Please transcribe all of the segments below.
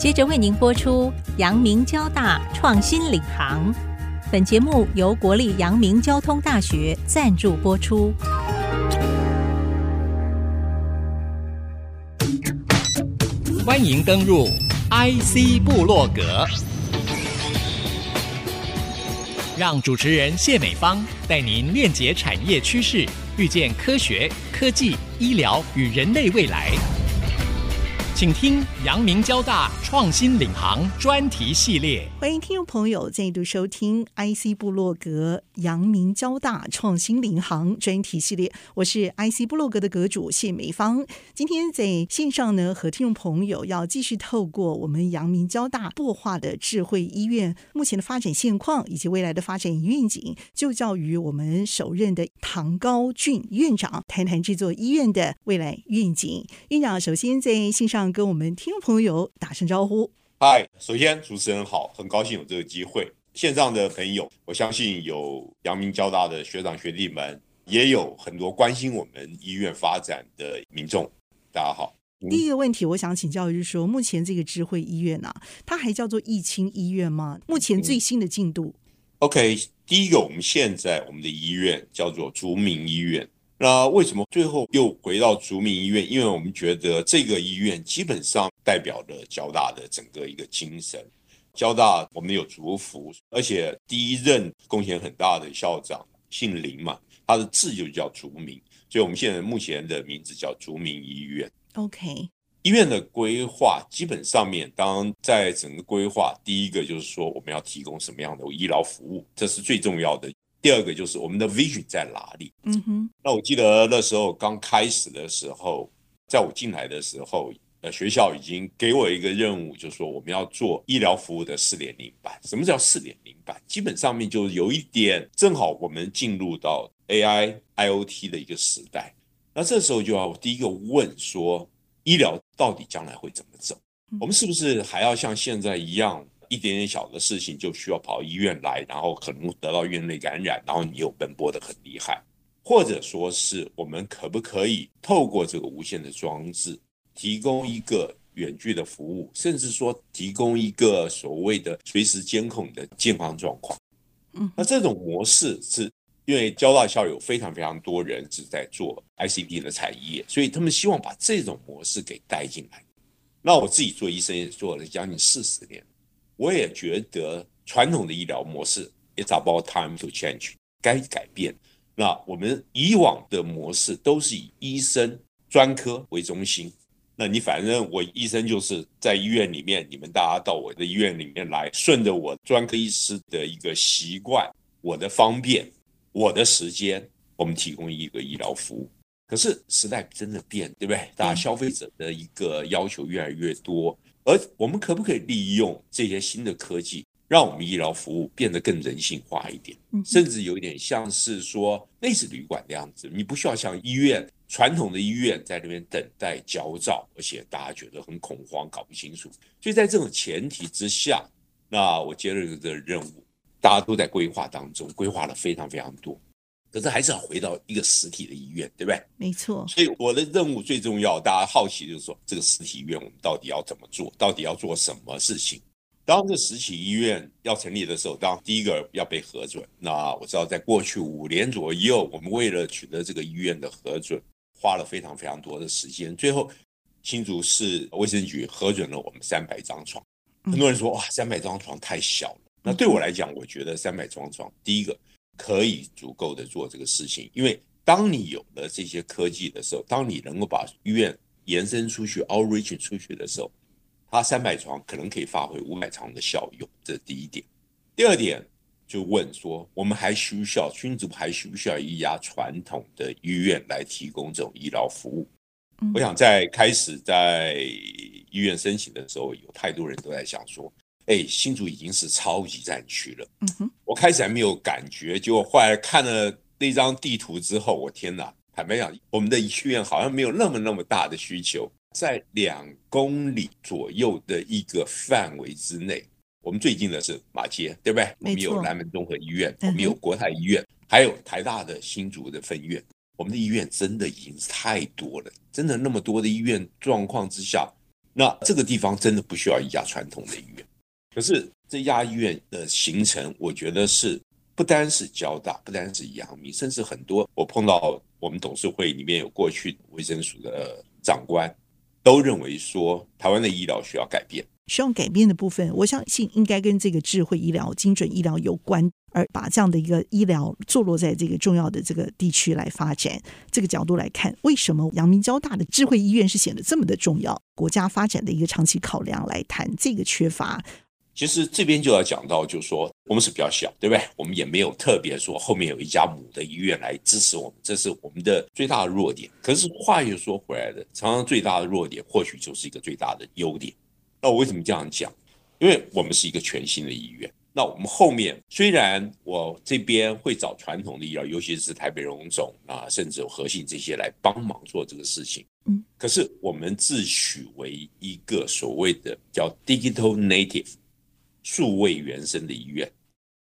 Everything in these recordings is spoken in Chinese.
接着为您播出阳明交大创新领航。本节目由国立阳明交通大学赞助播出。欢迎登入 IC 部落格，让主持人谢美芳带您链接产业趋势，遇见科学、科技、医疗与人类未来。请听阳明交大创新领航专题系列。欢迎听众朋友再度收听 IC 部落格阳明交大创新领航专题系列。我是 IC 部落格的阁主谢美芳。今天在线上呢，和听众朋友要继续透过我们阳明交大擘化的智慧医院目前的发展现况以及未来的发展愿景，就教于我们首任的唐高俊院长谈谈这座医院的未来愿景。院长首先在线上。跟我们听众朋友打声招呼。嗨，首先主持人好，很高兴有这个机会。线上的朋友，我相信有阳明交大的学长学弟们，也有很多关心我们医院发展的民众。大家好。第一个问题，我想请教的就是说，目前这个智慧医院啊，它还叫做义清医院吗？目前最新的进度。OK，第一个，我们现在我们的医院叫做竹民医院。那为什么最后又回到竹民医院？因为我们觉得这个医院基本上代表了交大的整个一个精神。交大我们有竹福，而且第一任贡献很大的校长姓林嘛，他的字就叫竹明，所以我们现在目前的名字叫竹明医院。OK，医院的规划基本上面，当在整个规划，第一个就是说我们要提供什么样的医疗服务，这是最重要的。第二个就是我们的 vision 在哪里？嗯哼，那我记得那时候刚开始的时候，在我进来的时候，呃，学校已经给我一个任务，就是说我们要做医疗服务的四点零版。什么叫四点零版？基本上面就有一点，正好我们进入到 AI、IoT 的一个时代。那这时候就要第一个问说，医疗到底将来会怎么走？我们是不是还要像现在一样？一点点小的事情就需要跑医院来，然后可能得到院内感染，然后你又奔波的很厉害，或者说是我们可不可以透过这个无线的装置，提供一个远距的服务，甚至说提供一个所谓的随时监控的健康状况？嗯，那这种模式是因为交大校友非常非常多人是在做 ICT 的产业，所以他们希望把这种模式给带进来。那我自己做医生也做了将近四十年。我也觉得传统的医疗模式 it's about time to change，该改变。那我们以往的模式都是以医生专科为中心。那你反正我医生就是在医院里面，你们大家到我的医院里面来，顺着我专科医师的一个习惯，我的方便，我的时间，我们提供一个医疗服务。可是时代真的变，对不对？大家消费者的一个要求越来越多。而我们可不可以利用这些新的科技，让我们医疗服务变得更人性化一点，甚至有一点像是说类似旅馆的样子，你不需要像医院传统的医院在那边等待焦躁，而且大家觉得很恐慌，搞不清楚。所以在这种前提之下，那我接了这个任务，大家都在规划当中，规划了非常非常多。可是还是要回到一个实体的医院，对不对？没错。所以我的任务最重要，大家好奇就是说，这个实体医院我们到底要怎么做？到底要做什么事情？当这实体医院要成立的时候，当第一个要被核准。那我知道，在过去五年左右，我们为了取得这个医院的核准，花了非常非常多的时间。最后，新竹市卫生局核准了我们三百张床。很多人说，哇，三百张床太小了。那对我来讲，我觉得三百张床，第一个。可以足够的做这个事情，因为当你有了这些科技的时候，当你能够把医院延伸出去、outreach 出去的时候，它三百床可能可以发挥五百床的效用，这是第一点。第二点就问说，我们还需不需要新竹还需不需要一家传统的医院来提供这种医疗服务？我想在开始在医院申请的时候，有太多人都在想说。哎，新竹已经是超级战区了。嗯哼，我开始还没有感觉，结果后来看了那张地图之后，我天哪！坦白讲，我们的医院好像没有那么那么大的需求，在两公里左右的一个范围之内。我们最近的是马街，对不对？我们有南门综合医院，我们有国泰医院，还有台大的新竹的分院。我们的医院真的已经是太多了，真的那么多的医院状况之下。那这个地方真的不需要一家传统的医院。可是这家医院的形成，我觉得是不单是交大，不单是阳明，甚至很多我碰到我们董事会里面有过去卫生署的长官，都认为说台湾的医疗需要改变。需要改变的部分，我相信应该跟这个智慧医疗、精准医疗有关，而把这样的一个医疗坐落在这个重要的这个地区来发展。这个角度来看，为什么阳明交大的智慧医院是显得这么的重要？国家发展的一个长期考量来谈这个缺乏。其实这边就要讲到，就是说我们是比较小，对不对？我们也没有特别说后面有一家母的医院来支持我们，这是我们的最大的弱点。可是话又说回来的，常常最大的弱点或许就是一个最大的优点。那我为什么这样讲？因为我们是一个全新的医院。那我们后面虽然我这边会找传统的医疗，尤其是台北荣总啊，甚至有和信这些来帮忙做这个事情。嗯，可是我们自诩为一个所谓的叫 digital native 数位原生的医院。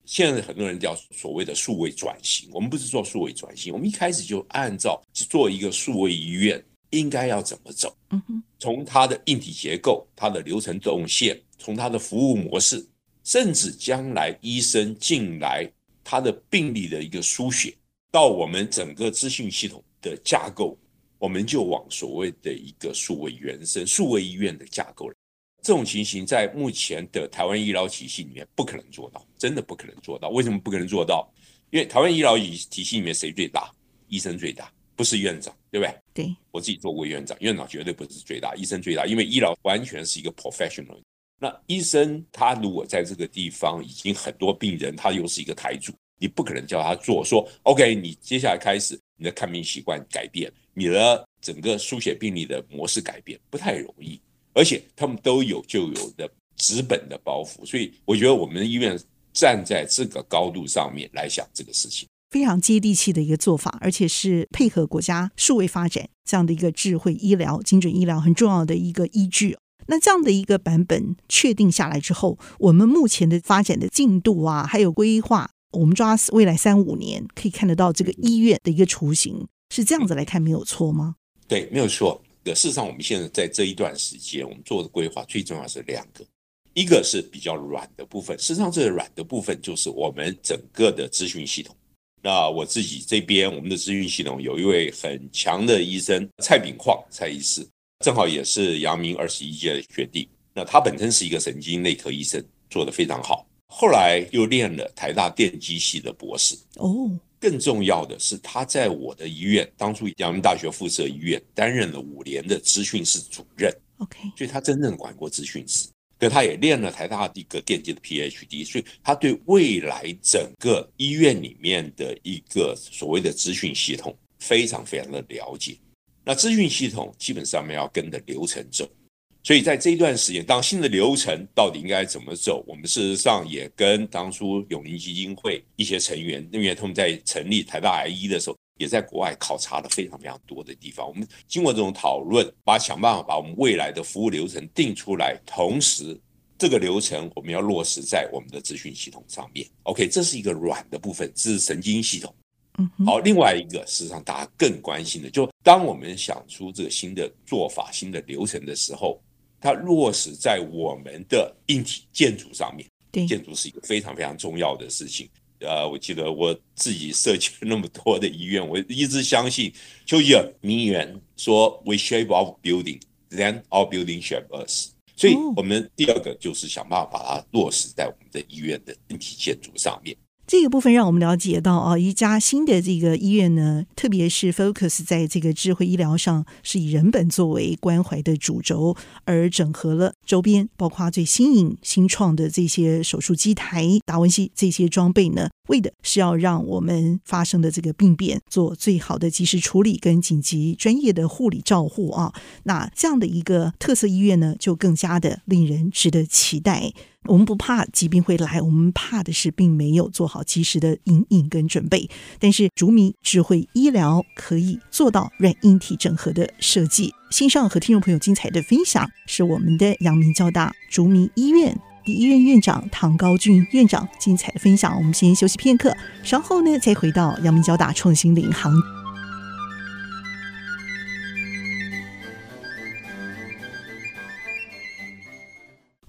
现在很多人叫所谓的数位转型，我们不是做数位转型，我们一开始就按照做一个数位医院。应该要怎么走？嗯从它的硬体结构、它的流程动线，从它的服务模式，甚至将来医生进来他的病历的一个书写，到我们整个资讯系统的架构，我们就往所谓的一个数位原生、数位医院的架构了。这种情形在目前的台湾医疗体系里面不可能做到，真的不可能做到。为什么不可能做到？因为台湾医疗体体系里面谁最大？医生最大。不是院长，对不对？对，我自己做过院长，院长绝对不是最大，医生最大，因为医疗完全是一个 professional。那医生他如果在这个地方已经很多病人，他又是一个台主，你不可能叫他做说 OK，你接下来开始你的看病习惯改变，你的整个书写病历的模式改变，不太容易。而且他们都有就有的纸本的包袱，所以我觉得我们医院站在这个高度上面来想这个事情。非常接地气的一个做法，而且是配合国家数位发展这样的一个智慧医疗、精准医疗很重要的一个依据。那这样的一个版本确定下来之后，我们目前的发展的进度啊，还有规划，我们抓未来三五年可以看得到这个医院的一个雏形，是这样子来看没有错吗？对，没有错。事实上，我们现在在这一段时间，我们做的规划最重要是两个，一个是比较软的部分。事实上，这个软的部分就是我们整个的资讯系统。那我自己这边，我们的资讯系统有一位很强的医生蔡炳矿蔡医师，正好也是阳明二十一届的学弟。那他本身是一个神经内科医生，做得非常好。后来又练了台大电机系的博士。哦，更重要的是，他在我的医院，当初阳明大学附设医院担任了五年的资讯室主任。OK，所以他真正管过资讯室。可他也练了台大的一个电机的 PhD，所以他对未来整个医院里面的一个所谓的资讯系统非常非常的了解。那资讯系统基本上面要跟着流程走，所以在这一段时间，当新的流程到底应该怎么走，我们事实上也跟当初永龄基金会一些成员，因为他们在成立台大癌医的时候。也在国外考察了非常非常多的地方。我们经过这种讨论，把想办法把我们未来的服务流程定出来，同时这个流程我们要落实在我们的资讯系统上面。OK，这是一个软的部分，这是神经系统。嗯，好，另外一个事实上大家更关心的，就当我们想出这个新的做法、新的流程的时候，它落实在我们的硬体建筑上面。对，建筑是一个非常非常重要的事情。呃，我记得我自己设计了那么多的医院，我一直相信就一个名言说：“We shape our building, then our building shape us。”所以，我们第二个就是想办法把它落实在我们的医院的整体建筑上面。这个部分让我们了解到啊，一家新的这个医院呢，特别是 focus 在这个智慧医疗上，是以人本作为关怀的主轴，而整合了周边，包括最新颖、新创的这些手术机台、达文西这些装备呢，为的是要让我们发生的这个病变做最好的及时处理跟紧急专业的护理照护啊。那这样的一个特色医院呢，就更加的令人值得期待。我们不怕疾病会来，我们怕的是并没有做好及时的因应跟准备。但是，竹米智慧医疗可以做到软硬体整合的设计。新上和听众朋友精彩的分享，是我们的阳明交大竹米医院医院院长唐高俊院长精彩的分享。我们先休息片刻，稍后呢再回到阳明交大创新领航。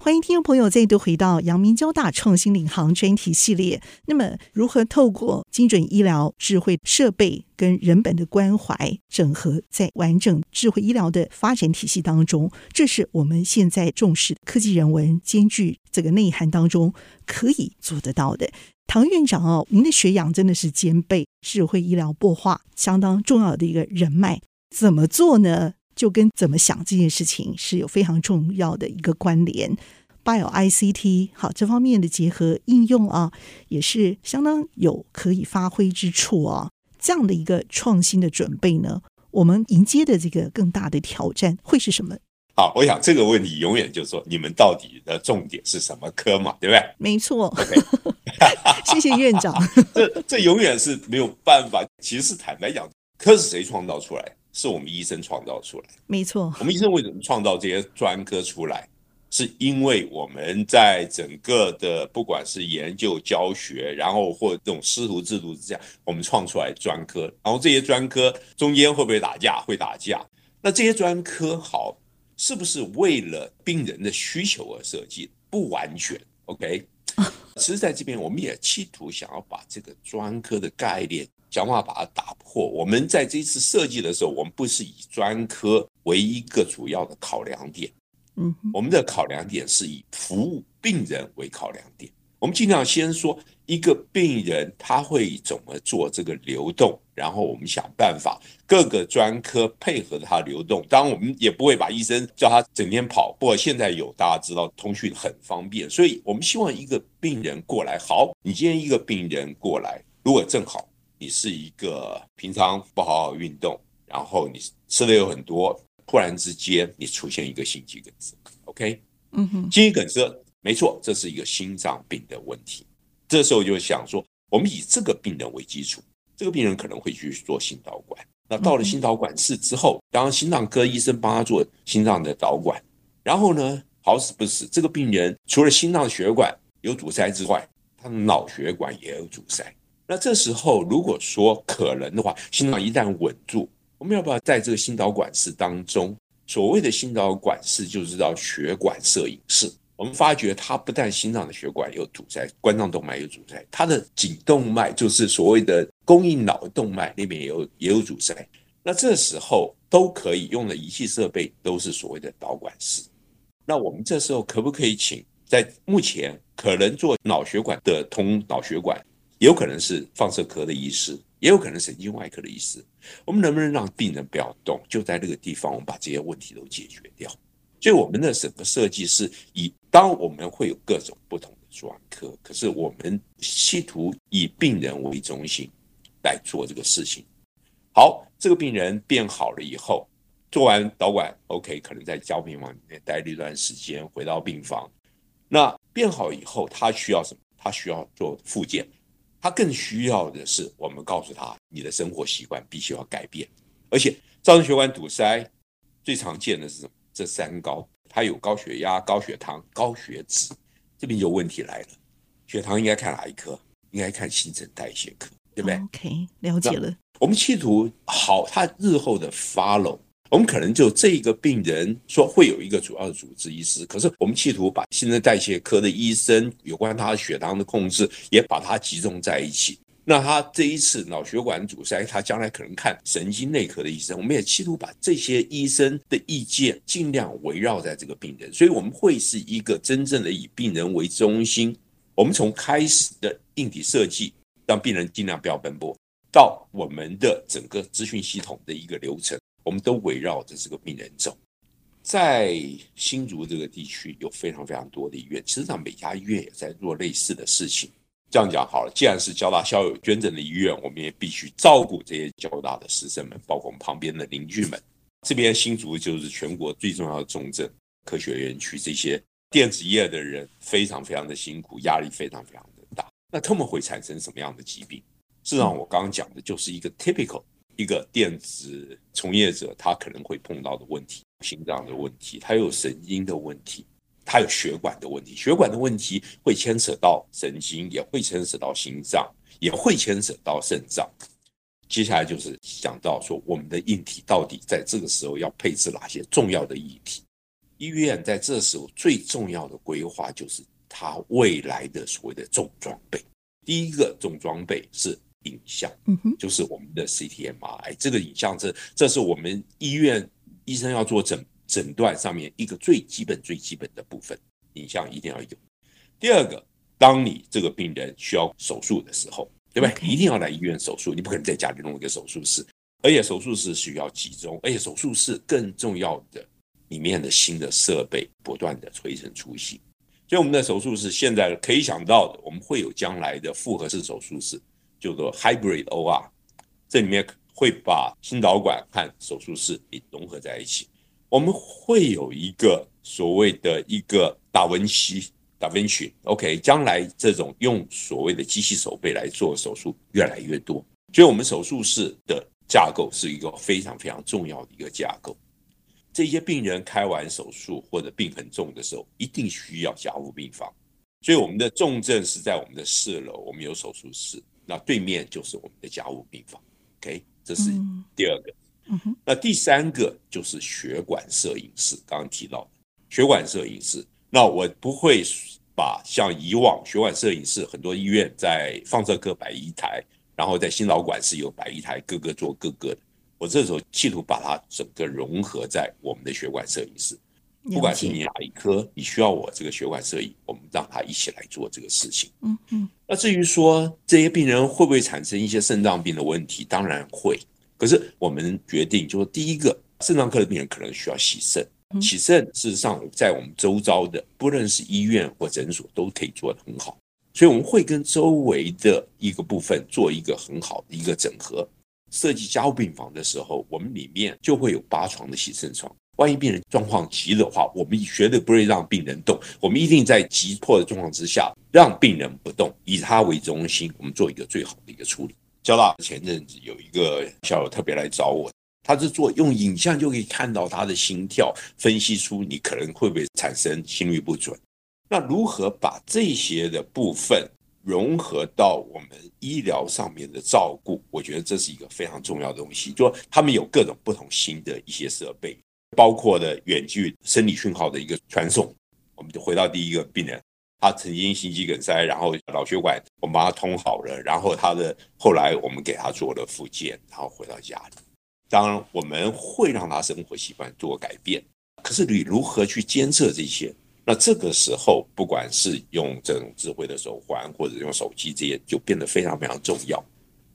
欢迎听众朋友再度回到阳明交大创新领航专题系列。那么，如何透过精准医疗、智慧设备跟人本的关怀整合，在完整智慧医疗的发展体系当中，这是我们现在重视科技人文兼具这个内涵当中可以做得到的。唐院长哦，您的学养真的是兼备智慧医疗擘画相当重要的一个人脉，怎么做呢？就跟怎么想这件事情是有非常重要的一个关联，Bio ICT 好，这方面的结合应用啊，也是相当有可以发挥之处啊。这样的一个创新的准备呢，我们迎接的这个更大的挑战会是什么？好，我想这个问题永远就是说，你们到底的重点是什么科嘛？对不对？没错。OK，谢谢院长。这这永远是没有办法。其实是坦白讲，科是谁创造出来？是我们医生创造出来，没错。我们医生为什么创造这些专科出来？是因为我们在整个的不管是研究、教学，然后或这种师徒制度之下，我们创出来专科。然后这些专科中间会不会打架？会打架。那这些专科好，是不是为了病人的需求而设计？不完全。OK。其实在这边，我们也企图想要把这个专科的概念。想办法把它打破。我们在这次设计的时候，我们不是以专科为一个主要的考量点，嗯，我们的考量点是以服务病人为考量点。我们尽量先说一个病人他会怎么做这个流动，然后我们想办法各个专科配合他流动。当然，我们也不会把医生叫他整天跑。不过现在有大家知道通讯很方便，所以我们希望一个病人过来，好，你今天一个病人过来，如果正好。你是一个平常不好好运动，然后你吃的又很多，突然之间你出现一个心肌梗塞，OK？嗯哼，心肌梗塞没错，这是一个心脏病的问题。这时候就想说，我们以这个病人为基础，这个病人可能会去做心导管。那到了心导管室之后，当心脏科医生帮他做心脏的导管，然后呢，好死不死，这个病人除了心脏血管有阻塞之外，他的脑血管也有阻塞。那这时候，如果说可能的话，心脏一旦稳住，我们要不要在这个心导管室当中？所谓的心导管室就是叫血管摄影室。我们发觉它不但心脏的血管有阻塞，冠状动脉有阻塞，它的颈动脉就是所谓的供应脑动脉那边也有也有阻塞。那这时候都可以用的仪器设备都是所谓的导管室。那我们这时候可不可以请在目前可能做脑血管的通脑血管？有可能是放射科的医师，也有可能神经外科的医师。我们能不能让病人不要动，就在那个地方，我们把这些问题都解决掉？所以我们的整个设计是以，当我们会有各种不同的专科，可是我们企图以病人为中心来做这个事情。好，这个病人变好了以后，做完导管，OK，可能在加护病房里面待了一段时间，回到病房。那变好以后，他需要什么？他需要做复健。他更需要的是，我们告诉他，你的生活习惯必须要改变，而且造成血管堵塞最常见的是什么？这三高，他有高血压、高血糖、高血脂，这边有问题来了。血糖应该看哪一科？应该看新陈代谢科，对不对？OK，了解了。我们企图好，他日后的 follow。我们可能就这个病人说会有一个主要的主治医师，可是我们企图把新陈代谢科的医生有关他血糖的控制也把它集中在一起。那他这一次脑血管阻塞，他将来可能看神经内科的医生，我们也企图把这些医生的意见尽量围绕在这个病人，所以我们会是一个真正的以病人为中心。我们从开始的硬体设计，让病人尽量不要奔波，到我们的整个资讯系统的一个流程。我们都围绕着这个病人走，在新竹这个地区有非常非常多的医院，实际上每家医院也在做类似的事情。这样讲好了，既然是交大校友捐赠的医院，我们也必须照顾这些交大的师生们，包括我们旁边的邻居们。这边新竹就是全国最重要的重症，科学园区这些电子业的人非常非常的辛苦，压力非常非常的大。那他们会产生什么样的疾病？事实上，我刚刚讲的就是一个 typical。一个电子从业者，他可能会碰到的问题：心脏的问题，他有神经的问题，他有血管的问题。血管的问题会牵扯到神经，也会牵扯到心脏，也会牵扯到肾脏。接下来就是讲到说，我们的硬体到底在这个时候要配置哪些重要的议题？医院在这时候最重要的规划就是它未来的所谓的重装备。第一个重装备是影像，嗯哼，就是我们的 CT-MRI。这个影像，这这是我们医院医生要做诊诊断上面一个最基本、最基本的部分，影像一定要有。第二个，当你这个病人需要手术的时候，对不对？一定要来医院手术，你不可能在家里弄一个手术室，而且手术室需要集中，而且手术室更重要的，里面的新的设备不断的推陈出新。所以我们的手术室现在可以想到的，我们会有将来的复合式手术室，叫做 Hybrid OR，这里面会把心导管和手术室给融合在一起。我们会有一个所谓的一个达文西。达芬奇，OK，将来这种用所谓的机器手臂来做手术越来越多，所以我们手术室的架构是一个非常非常重要的一个架构。这些病人开完手术或者病很重的时候，一定需要加护病房，所以我们的重症是在我们的四楼，我们有手术室，那对面就是我们的加护病房，OK，这是第二个。那第三个就是血管摄影师，刚刚提到的血管摄影师。那我不会把像以往血管摄影师很多医院在放射科摆一台，然后在心脑管室有摆一台，各个做各个的。我这时候企图把它整个融合在我们的血管摄影室，不管是你哪一科，你需要我这个血管摄影，我们让他一起来做这个事情。嗯嗯。那至于说这些病人会不会产生一些肾脏病的问题，当然会。可是我们决定，就是第一个，肾脏科的病人可能需要洗肾。洗肾事实上在我们周遭的，不论是医院或诊所，都可以做得很好。所以我们会跟周围的一个部分做一个很好的一个整合。设计加护病房的时候，我们里面就会有八床的洗肾床。万一病人状况急的话，我们绝对不会让病人动。我们一定在急迫的状况之下，让病人不动，以他为中心，我们做一个最好的一个处理。交大前阵子有一个校友特别来找我。他是做用影像就可以看到他的心跳，分析出你可能会不会产生心率不准。那如何把这些的部分融合到我们医疗上面的照顾？我觉得这是一个非常重要的东西。就他们有各种不同新的一些设备，包括的远距生理讯号的一个传送。我们就回到第一个病人，他曾经心肌梗塞，然后脑血管我们把他通好了，然后他的后来我们给他做了复健，然后回到家里。当然，我们会让他生活习惯做改变，可是你如何去监测这些？那这个时候，不管是用这种智慧的手环，或者用手机，这些就变得非常非常重要。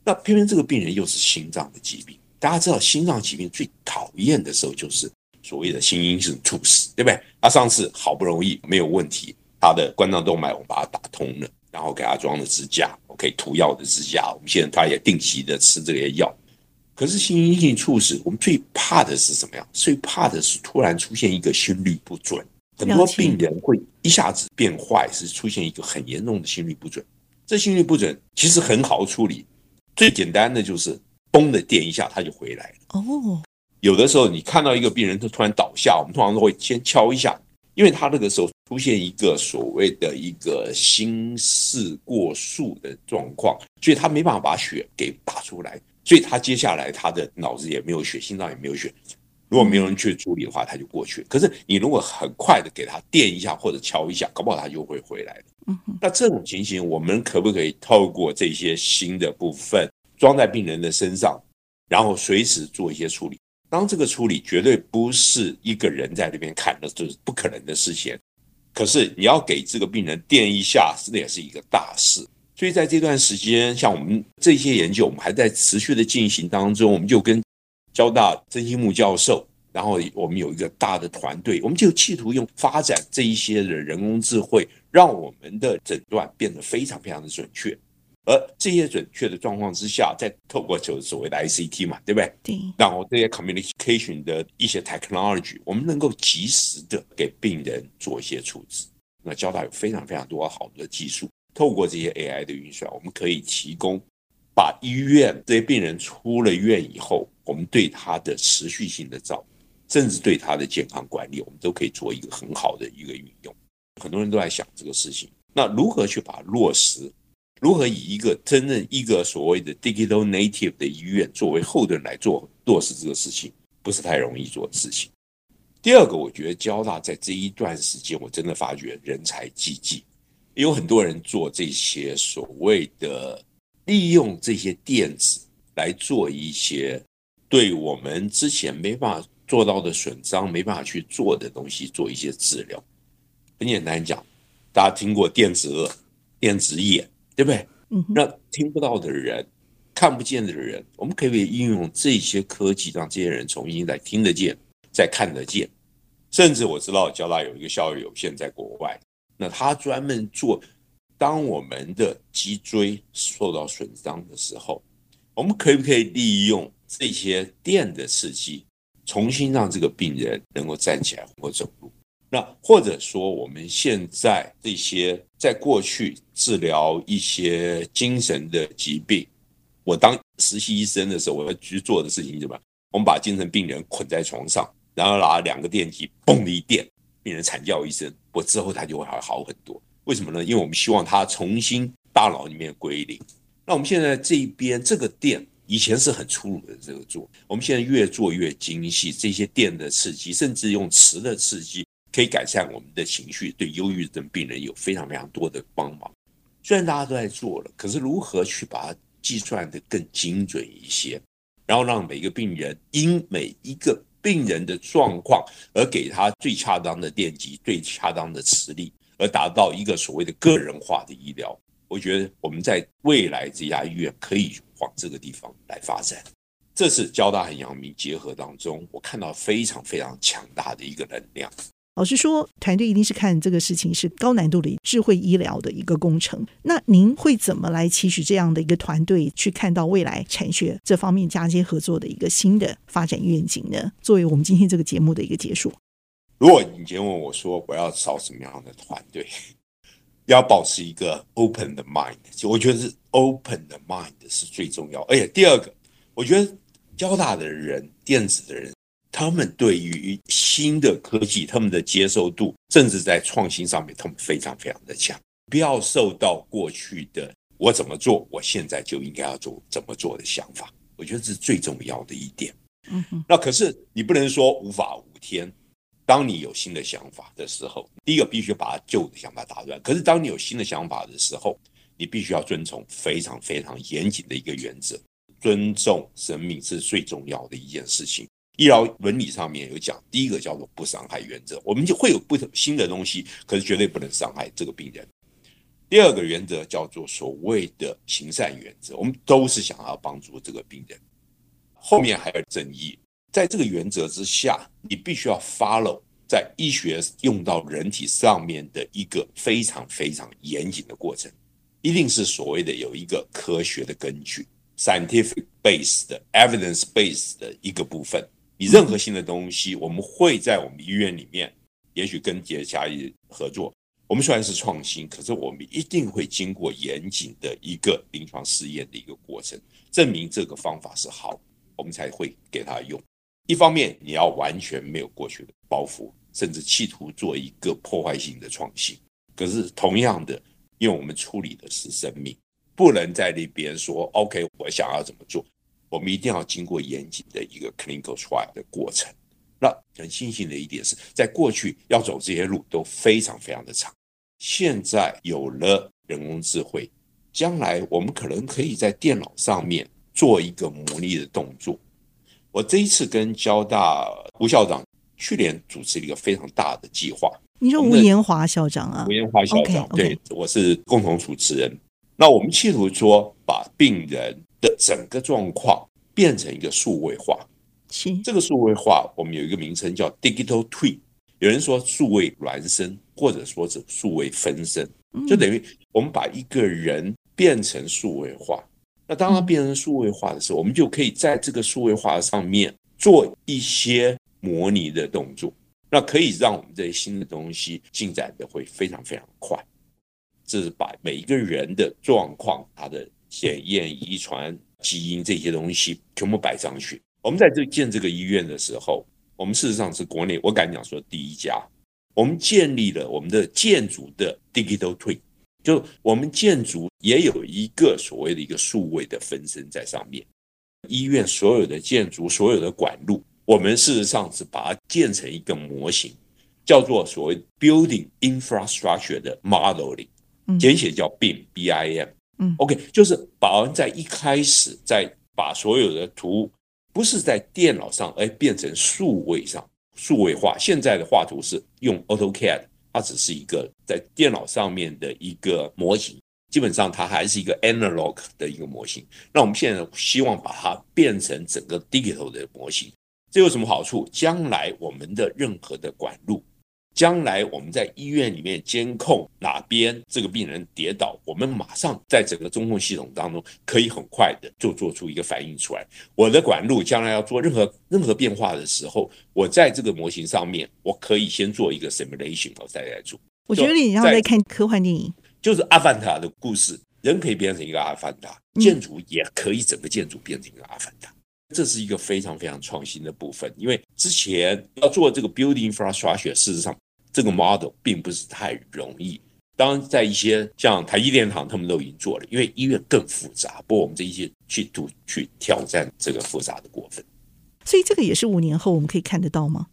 那偏偏这个病人又是心脏的疾病，大家知道，心脏疾病最讨厌的时候就是所谓的心因性猝死，对不对？他上次好不容易没有问题，他的冠状动脉我们把它打通了，然后给他装了支架，OK，涂药的支架，我们现在他也定期的吃这些药。可是心因性猝死，我们最怕的是什么样？最怕的是突然出现一个心律不准，很多病人会一下子变坏，是出现一个很严重的心律不准。这心律不准其实很好处理，最简单的就是嘣的电一下，他就回来了。哦，有的时候你看到一个病人他突然倒下，我们通常都会先敲一下，因为他那个时候出现一个所谓的一个心室过速的状况，所以他没办法把血给打出来。所以他接下来他的脑子也没有血，心脏也没有血。如果没有人去处理的话，他就过去。可是你如果很快的给他电一下或者敲一下，搞不好他就会回来了。那这种情形，我们可不可以透过这些新的部分装在病人的身上，然后随时做一些处理？当这个处理绝对不是一个人在那边看的，这是不可能的事情。可是你要给这个病人电一下，那也是一个大事。所以在这段时间，像我们这些研究，我们还在持续的进行当中。我们就跟交大曾心木教授，然后我们有一个大的团队，我们就企图用发展这一些的人工智慧，让我们的诊断变得非常非常的准确。而这些准确的状况之下，再透过就是所谓的 ICT 嘛，对不对？对。然后这些 communication 的一些 technology，我们能够及时的给病人做一些处置。那交大有非常非常多好的技术。透过这些 AI 的运算，我们可以提供把医院这些病人出了院以后，我们对他的持续性的照顾，甚至对他的健康管理，我们都可以做一个很好的一个运用。很多人都在想这个事情，那如何去把它落实？如何以一个真正一个所谓的 digital native 的医院作为后盾来做落实这个事情，不是太容易做的事情。第二个，我觉得交大在这一段时间，我真的发觉人才济济，有很多人做这些所谓的利用这些电子来做一些对我们之前没办法做到的损伤、没办法去做的东西做一些治疗。很简单讲，大家听过电子耳、电子眼，对不对？嗯，那听不到的人、看不见的人，我们可不可以应用这些科技，让这些人重新再听得见、再看得见？甚至我知道交大有一个校友有限在国外，那他专门做，当我们的脊椎受到损伤的时候，我们可不可以利用这些电的刺激，重新让这个病人能够站起来或走路？那或者说我们现在这些在过去治疗一些精神的疾病，我当实习医生的时候，我要去做的事情是什么？我们把精神病人捆在床上。然后拿两个电极，嘣的一电，病人惨叫一声，我之后他就会好好很多。为什么呢？因为我们希望他重新大脑里面归零。那我们现在这一边这个电以前是很粗鲁的这个做，我们现在越做越精细。这些电的刺激，甚至用磁的刺激，可以改善我们的情绪，对忧郁症病人有非常非常多的帮忙。虽然大家都在做了，可是如何去把它计算得更精准一些，然后让每个病人因每一个。病人的状况，而给他最恰当的电击、最恰当的磁力，而达到一个所谓的个人化的医疗。我觉得我们在未来这家医院可以往这个地方来发展。这是交大和阳明结合当中，我看到非常非常强大的一个能量。老实说，团队一定是看这个事情是高难度的智慧医疗的一个工程。那您会怎么来期许这样的一个团队去看到未来产学这方面嫁接合作的一个新的发展愿景呢？作为我们今天这个节目的一个结束，如果你今天问我说我要找什么样的团队，要保持一个 open 的 mind，就我觉得是 open 的 mind 是最重要。而且第二个，我觉得交大的人，电子的人。他们对于新的科技，他们的接受度，甚至在创新上面，他们非常非常的强。不要受到过去的“我怎么做，我现在就应该要做怎么做”的想法。我觉得这是最重要的一点。嗯哼。那可是你不能说无法无天。当你有新的想法的时候，第一个必须把旧的想法打断。可是当你有新的想法的时候，你必须要遵从非常非常严谨的一个原则：尊重生命是最重要的一件事情。医疗伦理上面有讲，第一个叫做不伤害原则，我们就会有不同新的东西，可是绝对不能伤害这个病人。第二个原则叫做所谓的行善原则，我们都是想要帮助这个病人。后面还有正义，在这个原则之下，你必须要 follow 在医学用到人体上面的一个非常非常严谨的过程，一定是所谓的有一个科学的根据 （scientific base 的 evidence base 的一个部分）。你任何新的东西，我们会在我们医院里面，也许跟别家医合作。我们虽然是创新，可是我们一定会经过严谨的一个临床试验的一个过程，证明这个方法是好，我们才会给他用。一方面，你要完全没有过去的包袱，甚至企图做一个破坏性的创新。可是同样的，因为我们处理的是生命，不能在那边说 “OK”，我想要怎么做。我们一定要经过严谨的一个 clinical trial 的过程。那很庆幸的一点是，在过去要走这些路都非常非常的长。现在有了人工智慧，将来我们可能可以在电脑上面做一个模拟的动作。我这一次跟交大吴校长去年主持了一个非常大的计划。你说吴延华校长啊？吴延华校长，okay, okay. 对，我是共同主持人。那我们企图说，把病人的整个状况变成一个数位化。是这个数位化，我们有一个名称叫 digital twin。有人说数位孪生，或者说是数位分身，就等于我们把一个人变成数位化。那当他变成数位化的时候，我们就可以在这个数位化上面做一些模拟的动作，那可以让我们这些新的东西进展的会非常非常快。这是把每一个人的状况、他的检验、遗传、基因这些东西全部摆上去。我们在这建这个医院的时候，我们事实上是国内我敢讲说第一家。我们建立了我们的建筑的 digital twin，就我们建筑也有一个所谓的一个数位的分身在上面。医院所有的建筑、所有的管路我们事实上是把它建成一个模型，叫做所谓 Building Infrastructure 的 Modeling，简写叫 BIM，B-I-M。嗯，OK，就是把我们在一开始在把所有的图不是在电脑上，而变成数位上，数位化。现在的画图是用 AutoCAD，它只是一个在电脑上面的一个模型。基本上它还是一个 analog 的一个模型，那我们现在希望把它变成整个 digital 的模型，这有什么好处？将来我们的任何的管路，将来我们在医院里面监控哪边这个病人跌倒，我们马上在整个中控系统当中可以很快的就做出一个反应出来。我的管路将来要做任何任何变化的时候，我在这个模型上面，我可以先做一个 simulation，我再来做。我觉得你要在看科幻电影。就是阿凡达的故事，人可以变成一个阿凡达，建筑也可以整个建筑变成一个阿凡达，这是一个非常非常创新的部分。因为之前要做这个 building infrastructure，事实上这个 model 并不是太容易。当然，在一些像台积电厂，他们都已经做了，因为医院更复杂。不过我们这一些去度去挑战这个复杂的过分，所以这个也是五年后我们可以看得到吗？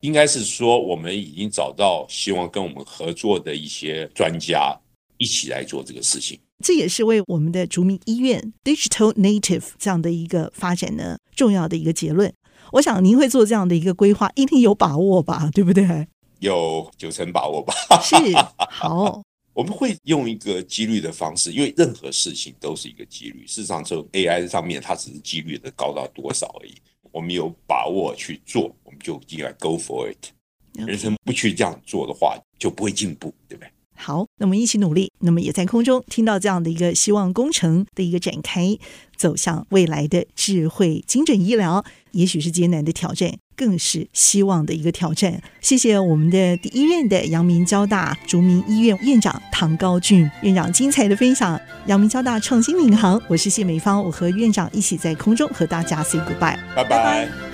应该是说，我们已经找到希望跟我们合作的一些专家。一起来做这个事情，这也是为我们的竹民医院 Digital Native 这样的一个发展呢重要的一个结论。我想您会做这样的一个规划，一定有把握吧？对不对？有九成把握吧？是好，我们会用一个几率的方式，因为任何事情都是一个几率。事实上，就 AI 上面，它只是几率的高到多少而已。我们有把握去做，我们就进来 Go for it。人生不去这样做的话，就不会进步，对不对？好，那么一起努力，那么也在空中听到这样的一个希望工程的一个展开，走向未来的智慧精准医疗，也许是艰难的挑战，更是希望的一个挑战。谢谢我们的第一任的阳明交大竹民医院院长唐高俊院长精彩的分享。阳明交大创新领航，我是谢美芳，我和院长一起在空中和大家 say goodbye，拜拜。